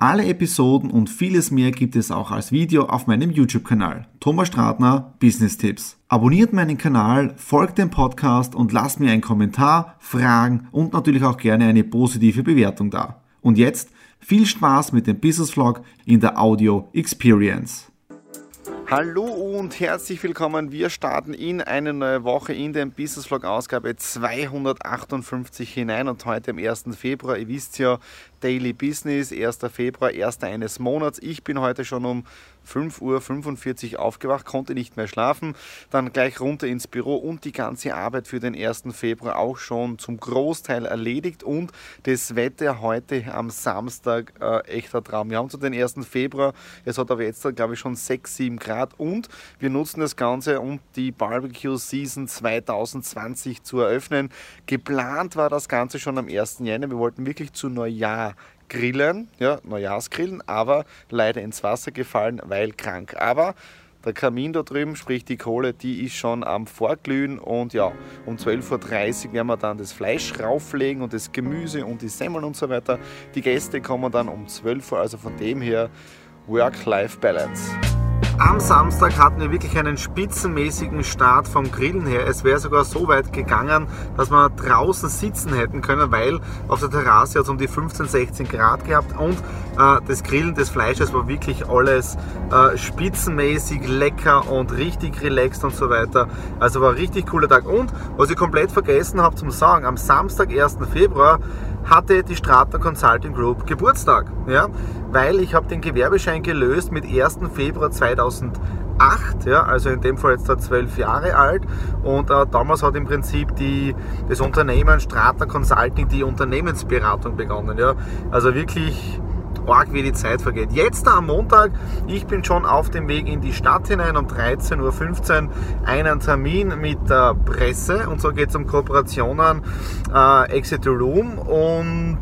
alle Episoden und vieles mehr gibt es auch als Video auf meinem YouTube-Kanal. Thomas Stratner, Business Tipps. Abonniert meinen Kanal, folgt dem Podcast und lasst mir einen Kommentar, Fragen und natürlich auch gerne eine positive Bewertung da. Und jetzt viel Spaß mit dem Business Vlog in der Audio Experience. Hallo und herzlich willkommen. Wir starten in eine neue Woche in den Business Vlog Ausgabe 258 hinein und heute am 1. Februar. Ihr wisst ja, Daily Business, 1. Februar, 1. eines Monats. Ich bin heute schon um 5.45 Uhr aufgewacht, konnte nicht mehr schlafen, dann gleich runter ins Büro und die ganze Arbeit für den 1. Februar auch schon zum Großteil erledigt und das Wetter heute am Samstag äh, echter Traum. Wir haben zu den 1. Februar, es hat aber jetzt glaube ich schon 6, 7 Grad und wir nutzen das Ganze, um die Barbecue Season 2020 zu eröffnen. Geplant war das Ganze schon am 1. Jänner, wir wollten wirklich zu Neujahr grillen, ja, Neujahrsgrillen, aber leider ins Wasser gefallen, weil krank. Aber der Kamin da drüben, sprich die Kohle, die ist schon am Vorglühen und ja, um 12.30 Uhr werden wir dann das Fleisch rauflegen und das Gemüse und die Semmeln und so weiter. Die Gäste kommen dann um 12 Uhr, also von dem her Work-Life-Balance. Am Samstag hatten wir wirklich einen spitzenmäßigen Start vom Grillen her. Es wäre sogar so weit gegangen, dass wir draußen sitzen hätten können, weil auf der Terrasse hat es um die 15, 16 Grad gehabt und äh, das Grillen des Fleisches war wirklich alles äh, spitzenmäßig lecker und richtig relaxed und so weiter. Also war ein richtig cooler Tag. Und was ich komplett vergessen habe zum Sagen, am Samstag, 1. Februar, hatte die Strata Consulting Group Geburtstag, ja, weil ich habe den Gewerbeschein gelöst mit 1. Februar 2008, ja, also in dem Fall jetzt da zwölf Jahre alt und äh, damals hat im Prinzip die, das Unternehmen Strata Consulting die Unternehmensberatung begonnen, ja, also wirklich arg, wie die Zeit vergeht. Jetzt am Montag, ich bin schon auf dem Weg in die Stadt hinein um 13.15 Uhr einen Termin mit der Presse und so geht es um Kooperationen äh, Exeter Room und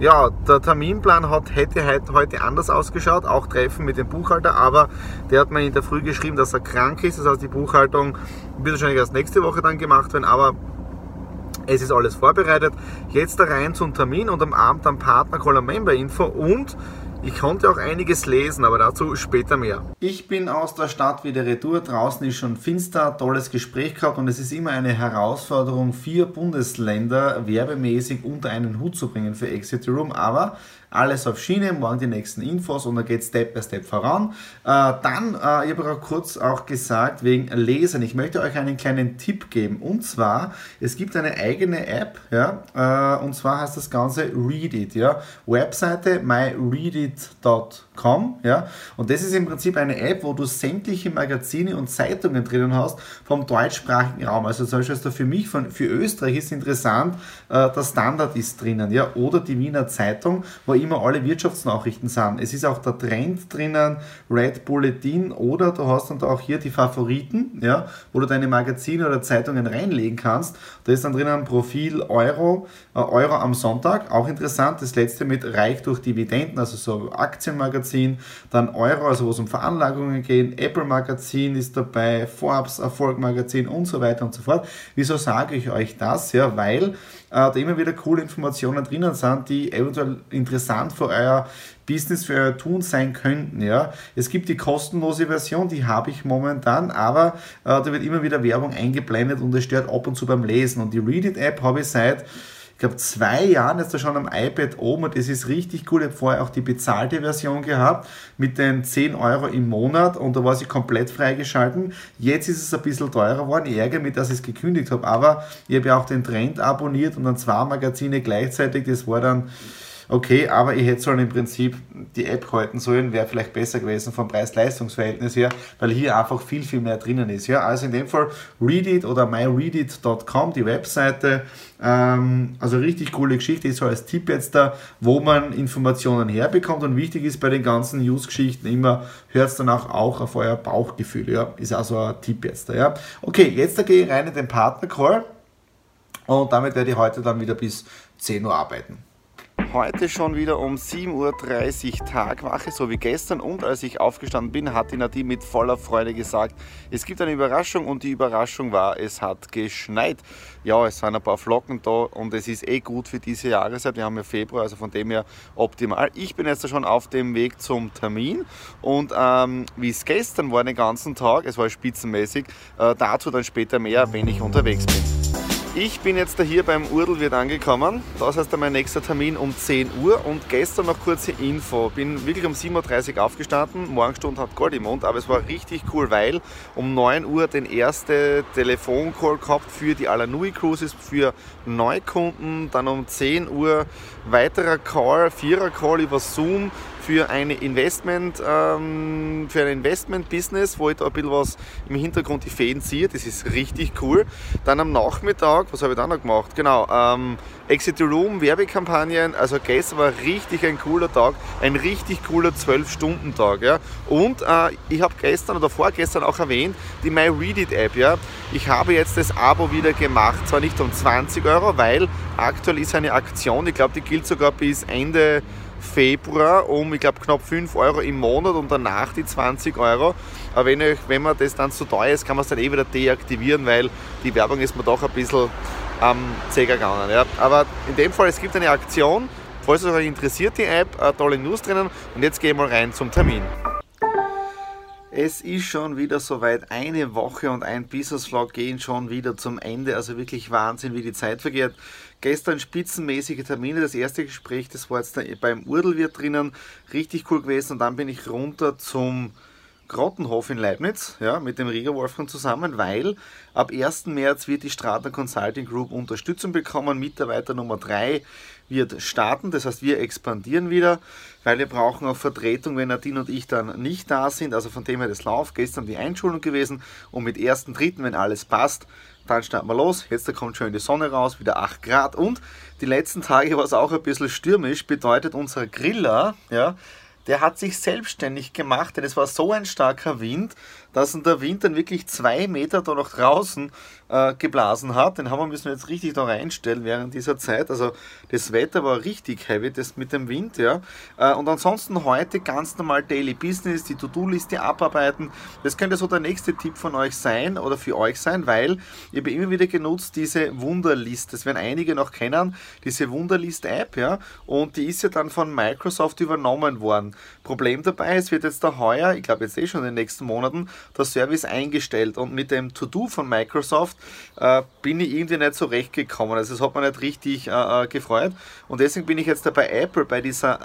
ja, der Terminplan hat, hätte heute anders ausgeschaut, auch Treffen mit dem Buchhalter, aber der hat mir in der Früh geschrieben, dass er krank ist, das heißt die Buchhaltung wird wahrscheinlich erst nächste Woche dann gemacht werden, aber es ist alles vorbereitet. Jetzt da rein zum Termin und am Abend am Partner Call Member Info und ich konnte auch einiges lesen, aber dazu später mehr. Ich bin aus der Stadt wieder retour. Draußen ist schon finster, tolles Gespräch gehabt und es ist immer eine Herausforderung, vier Bundesländer werbemäßig unter einen Hut zu bringen für Exit Room. Aber alles auf Schiene, morgen die nächsten Infos und dann geht Step by Step voran. Äh, dann, äh, ich habe auch kurz auch gesagt, wegen Lesen. Ich möchte euch einen kleinen Tipp geben und zwar, es gibt eine eigene App, ja, äh, und zwar heißt das Ganze Read It, ja, Webseite myreadit.com, ja, und das ist im Prinzip eine App, wo du sämtliche Magazine und Zeitungen drinnen hast vom deutschsprachigen Raum. Also zum Beispiel für mich, von, für Österreich ist interessant, äh, der Standard ist drinnen, ja, oder die Wiener Zeitung, wo immer alle Wirtschaftsnachrichten sind. Es ist auch der Trend drinnen, Red Bulletin oder du hast dann auch hier die Favoriten, ja, wo du deine Magazine oder Zeitungen reinlegen kannst. Da ist dann drinnen ein Profil Euro, äh, Euro am Sonntag, auch interessant. Das letzte mit Reich durch Dividenden, also so Aktienmagazin. Dann Euro, also wo es um Veranlagungen geht. Apple Magazin ist dabei, Forbes Erfolg Magazin und so weiter und so fort. Wieso sage ich euch das? Ja, weil äh, da immer wieder coole Informationen drinnen sind, die eventuell interessant für euer Business, für euer Tun sein könnten. Ja. Es gibt die kostenlose Version, die habe ich momentan, aber äh, da wird immer wieder Werbung eingeblendet und es stört ab und zu beim Lesen. Und die Readit-App habe ich seit ich glaube, zwei Jahren ist er schon am iPad oben und es ist richtig cool. Ich habe vorher auch die bezahlte Version gehabt mit den 10 Euro im Monat und da war sie komplett freigeschalten. Jetzt ist es ein bisschen teurer geworden. Ich ärgere mich, dass ich es gekündigt habe, aber ich habe ja auch den Trend abonniert und dann zwei Magazine gleichzeitig. Das war dann okay, aber ich hätte sollen im Prinzip die App halten sollen, wäre vielleicht besser gewesen vom Preis-Leistungs-Verhältnis her, weil hier einfach viel, viel mehr drinnen ist. Ja? Also in dem Fall Readit oder myreadit.com, die Webseite, ähm, also richtig coole Geschichte, ist so als Tipp jetzt da, wo man Informationen herbekommt und wichtig ist bei den ganzen News-Geschichten immer, hört es dann auch, auch auf euer Bauchgefühl, ja? ist also ein Tipp jetzt da. Ja? Okay, jetzt da gehe ich rein in den Partner-Call und damit werde ich heute dann wieder bis 10 Uhr arbeiten. Heute schon wieder um 7.30 Uhr Tagwache, so wie gestern. Und als ich aufgestanden bin, hat die Nadine mit voller Freude gesagt, es gibt eine Überraschung und die Überraschung war, es hat geschneit. Ja, es sind ein paar Flocken da und es ist eh gut für diese Jahreszeit. Wir haben ja Februar, also von dem her optimal. Ich bin jetzt schon auf dem Weg zum Termin und ähm, wie es gestern war den ganzen Tag, es war spitzenmäßig, äh, dazu dann später mehr, wenn ich unterwegs bin. Ich bin jetzt hier beim Urdelwirt angekommen. Das heißt mein nächster Termin um 10 Uhr und gestern noch kurze Info. Bin wirklich um 7.30 Uhr aufgestanden. Morgenstunde hat Gold im Mund, aber es war richtig cool, weil um 9 Uhr den ersten Telefoncall gehabt für die Alanui Cruises für Neukunden. Dann um 10 Uhr weiterer Call, vierer Call über Zoom für eine Investment, ähm, für ein Investment-Business, wo ich da ein bisschen was im Hintergrund die Fäden ziehe. Das ist richtig cool. Dann am Nachmittag, was habe ich dann noch gemacht? Genau, ähm, Exit the Room, Werbekampagnen. Also gestern war richtig ein cooler Tag, ein richtig cooler 12-Stunden-Tag. Ja. Und äh, ich habe gestern oder vorgestern auch erwähnt, die MyReadit-App. Ja. Ich habe jetzt das Abo wieder gemacht, zwar nicht um 20 Euro, weil aktuell ist eine Aktion, ich glaube, die gilt sogar bis Ende Februar um, ich glaube, knapp 5 Euro im Monat und danach die 20 Euro. Aber wenn, euch, wenn man das dann zu teuer ist, kann man es dann eh wieder deaktivieren, weil die Werbung ist mir doch ein bisschen am ähm, Zeger gegangen. Ja. Aber in dem Fall, es gibt eine Aktion, falls es euch interessiert, die App, tolle News drinnen und jetzt gehen wir rein zum Termin. Es ist schon wieder soweit. Eine Woche und ein Business Vlog gehen schon wieder zum Ende. Also wirklich Wahnsinn, wie die Zeit vergeht. Gestern spitzenmäßige Termine. Das erste Gespräch, das war jetzt beim Urdelwirt drinnen. Richtig cool gewesen. Und dann bin ich runter zum Grottenhof in Leibniz, ja, mit dem Rieger Wolfgang zusammen, weil ab 1. März wird die Stratner Consulting Group Unterstützung bekommen. Mitarbeiter Nummer 3 wird starten, das heißt, wir expandieren wieder, weil wir brauchen auch Vertretung, wenn Nadine und ich dann nicht da sind. Also von dem her das Lauf, gestern die Einschulung gewesen und mit 1.3., wenn alles passt, dann starten wir los. Jetzt da kommt schön die Sonne raus, wieder 8 Grad und die letzten Tage war es auch ein bisschen stürmisch, bedeutet unser Griller, ja, der hat sich selbstständig gemacht, denn es war so ein starker Wind, dass der Wind dann wirklich zwei Meter da noch draußen äh, geblasen hat. Den haben wir müssen wir jetzt richtig da reinstellen während dieser Zeit. Also das Wetter war richtig heavy, das mit dem Wind, ja. Äh, und ansonsten heute ganz normal Daily Business, die To-Do-Liste abarbeiten. Das könnte so der nächste Tipp von euch sein oder für euch sein, weil ich habe immer wieder genutzt diese Wunderlist. Das werden einige noch kennen, diese Wunderlist-App, ja. Und die ist ja dann von Microsoft übernommen worden. Problem dabei, es wird jetzt da heuer, ich glaube jetzt eh schon in den nächsten Monaten, der Service eingestellt und mit dem To-Do von Microsoft äh, bin ich irgendwie nicht so recht gekommen. Also es hat mich nicht richtig äh, äh gefreut und deswegen bin ich jetzt da bei Apple bei dieser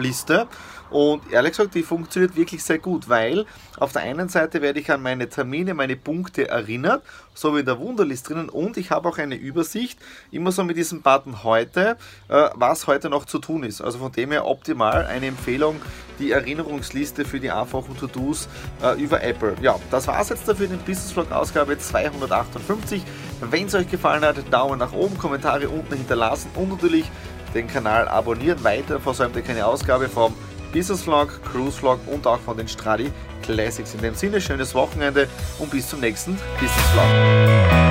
Erinnerungsliste und ehrlich gesagt, die funktioniert wirklich sehr gut, weil auf der einen Seite werde ich an meine Termine, meine Punkte erinnert, so wie in der Wunderlist drinnen und ich habe auch eine Übersicht, immer so mit diesem Button heute, äh, was heute noch zu tun ist. Also von dem her optimal eine Empfehlung, die Erinnerungsliste für die einfachen To-Dos äh, über Apple. Ja, das war es jetzt dafür, den Business Vlog Ausgabe 258. Wenn es euch gefallen hat, Daumen nach oben, Kommentare unten hinterlassen und natürlich den Kanal abonnieren. Weiter versäumt ihr keine Ausgabe vom Business Vlog, Cruise Vlog und auch von den Stradi Classics. In dem Sinne, schönes Wochenende und bis zum nächsten Business Vlog.